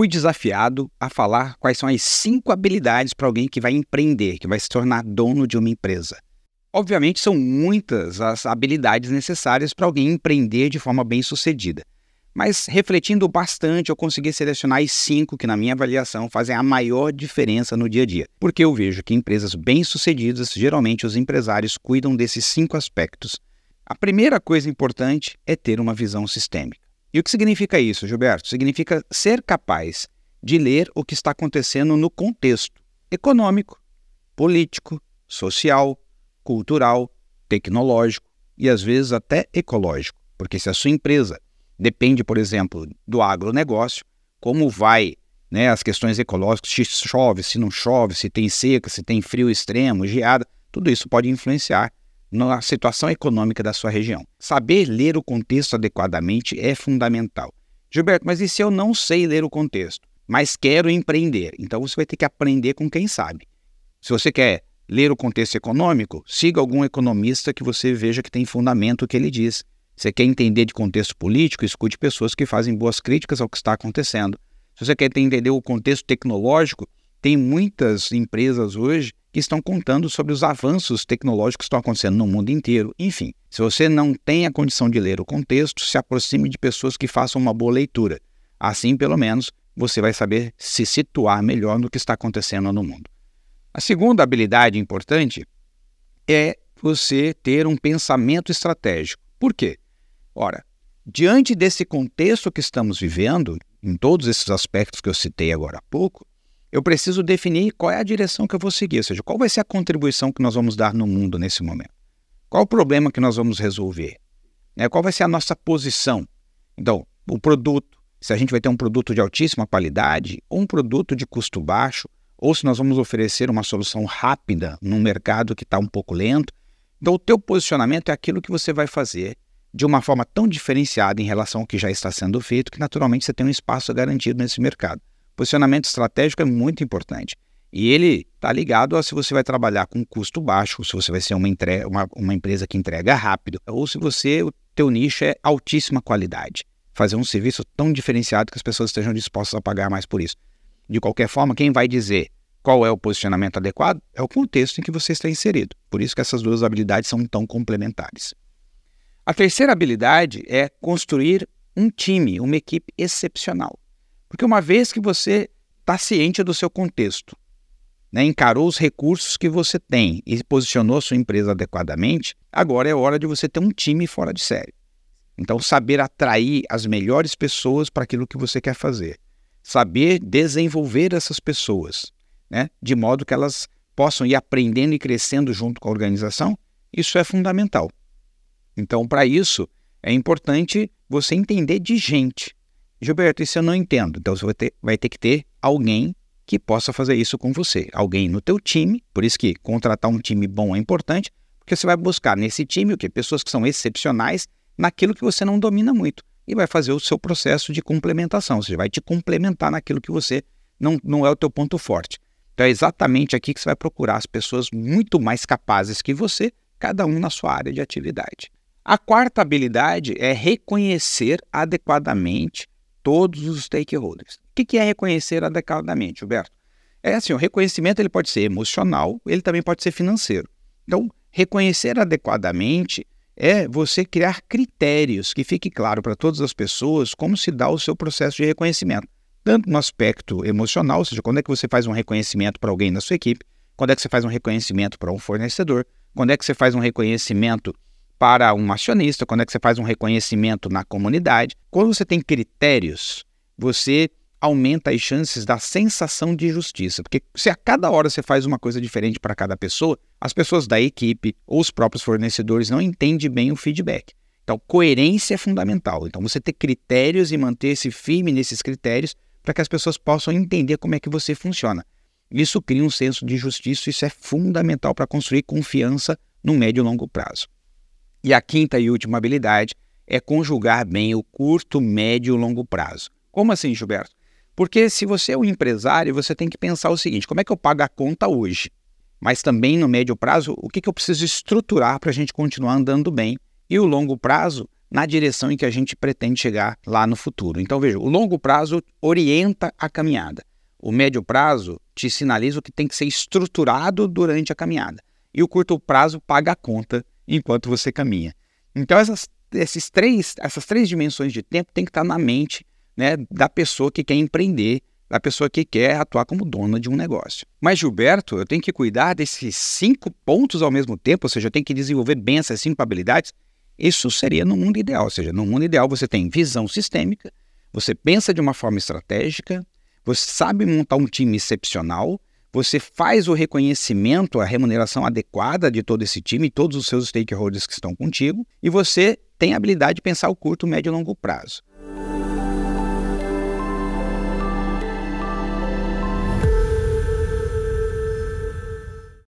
fui desafiado a falar quais são as cinco habilidades para alguém que vai empreender, que vai se tornar dono de uma empresa. Obviamente, são muitas as habilidades necessárias para alguém empreender de forma bem sucedida. Mas refletindo bastante, eu consegui selecionar as cinco que, na minha avaliação, fazem a maior diferença no dia a dia. Porque eu vejo que empresas bem-sucedidas, geralmente os empresários cuidam desses cinco aspectos. A primeira coisa importante é ter uma visão sistêmica. E o que significa isso, Gilberto? Significa ser capaz de ler o que está acontecendo no contexto econômico, político, social, cultural, tecnológico e às vezes até ecológico. Porque se a sua empresa depende, por exemplo, do agronegócio, como vai né, as questões ecológicas, se chove, se não chove, se tem seca, se tem frio extremo, geada, tudo isso pode influenciar na situação econômica da sua região. Saber ler o contexto adequadamente é fundamental. Gilberto, mas e se eu não sei ler o contexto, mas quero empreender? Então você vai ter que aprender com quem sabe. Se você quer ler o contexto econômico, siga algum economista que você veja que tem fundamento o que ele diz. Você quer entender de contexto político, escute pessoas que fazem boas críticas ao que está acontecendo. Se você quer entender o contexto tecnológico, tem muitas empresas hoje que estão contando sobre os avanços tecnológicos que estão acontecendo no mundo inteiro. Enfim, se você não tem a condição de ler o contexto, se aproxime de pessoas que façam uma boa leitura. Assim, pelo menos, você vai saber se situar melhor no que está acontecendo no mundo. A segunda habilidade importante é você ter um pensamento estratégico. Por quê? Ora, diante desse contexto que estamos vivendo, em todos esses aspectos que eu citei agora há pouco, eu preciso definir qual é a direção que eu vou seguir, ou seja, qual vai ser a contribuição que nós vamos dar no mundo nesse momento. Qual o problema que nós vamos resolver? Né? Qual vai ser a nossa posição? Então, o produto, se a gente vai ter um produto de altíssima qualidade, ou um produto de custo baixo, ou se nós vamos oferecer uma solução rápida num mercado que está um pouco lento. Então, o teu posicionamento é aquilo que você vai fazer de uma forma tão diferenciada em relação ao que já está sendo feito, que naturalmente você tem um espaço garantido nesse mercado. Posicionamento estratégico é muito importante. E ele está ligado a se você vai trabalhar com custo baixo, se você vai ser uma, entre... uma, uma empresa que entrega rápido, ou se você, o teu nicho é altíssima qualidade. Fazer um serviço tão diferenciado que as pessoas estejam dispostas a pagar mais por isso. De qualquer forma, quem vai dizer qual é o posicionamento adequado é o contexto em que você está inserido. Por isso que essas duas habilidades são tão complementares. A terceira habilidade é construir um time, uma equipe excepcional. Porque uma vez que você está ciente do seu contexto, né, encarou os recursos que você tem e posicionou sua empresa adequadamente, agora é hora de você ter um time fora de série. Então, saber atrair as melhores pessoas para aquilo que você quer fazer. Saber desenvolver essas pessoas, né, de modo que elas possam ir aprendendo e crescendo junto com a organização, isso é fundamental. Então, para isso, é importante você entender de gente. Gilberto, isso eu não entendo. Então você vai ter, vai ter que ter alguém que possa fazer isso com você. Alguém no teu time, por isso que contratar um time bom é importante, porque você vai buscar nesse time o que pessoas que são excepcionais naquilo que você não domina muito e vai fazer o seu processo de complementação, ou seja, vai te complementar naquilo que você não, não é o teu ponto forte. Então é exatamente aqui que você vai procurar as pessoas muito mais capazes que você, cada um na sua área de atividade. A quarta habilidade é reconhecer adequadamente todos os stakeholders. O que é reconhecer adequadamente, Gilberto? É assim, o reconhecimento ele pode ser emocional, ele também pode ser financeiro. Então, reconhecer adequadamente é você criar critérios que fique claro para todas as pessoas como se dá o seu processo de reconhecimento. Tanto no aspecto emocional, ou seja, quando é que você faz um reconhecimento para alguém da sua equipe, quando é que você faz um reconhecimento para um fornecedor, quando é que você faz um reconhecimento para um acionista, quando é que você faz um reconhecimento na comunidade. Quando você tem critérios, você aumenta as chances da sensação de justiça. Porque se a cada hora você faz uma coisa diferente para cada pessoa, as pessoas da equipe ou os próprios fornecedores não entendem bem o feedback. Então, coerência é fundamental. Então, você ter critérios e manter-se firme nesses critérios para que as pessoas possam entender como é que você funciona. Isso cria um senso de justiça, isso é fundamental para construir confiança no médio e longo prazo. E a quinta e última habilidade é conjugar bem o curto, médio e longo prazo. Como assim, Gilberto? Porque se você é um empresário, você tem que pensar o seguinte: como é que eu pago a conta hoje? Mas também no médio prazo, o que, que eu preciso estruturar para a gente continuar andando bem? E o longo prazo, na direção em que a gente pretende chegar lá no futuro. Então, veja, o longo prazo orienta a caminhada. O médio prazo te sinaliza o que tem que ser estruturado durante a caminhada. E o curto prazo paga a conta enquanto você caminha. Então, essas, esses três, essas três dimensões de tempo tem que estar na mente né, da pessoa que quer empreender, da pessoa que quer atuar como dona de um negócio. Mas, Gilberto, eu tenho que cuidar desses cinco pontos ao mesmo tempo, ou seja, eu tenho que desenvolver bem essas cinco habilidades. Isso seria no mundo ideal, ou seja, no mundo ideal você tem visão sistêmica, você pensa de uma forma estratégica, você sabe montar um time excepcional, você faz o reconhecimento, a remuneração adequada de todo esse time, todos os seus stakeholders que estão contigo, e você tem a habilidade de pensar o curto, médio e longo prazo.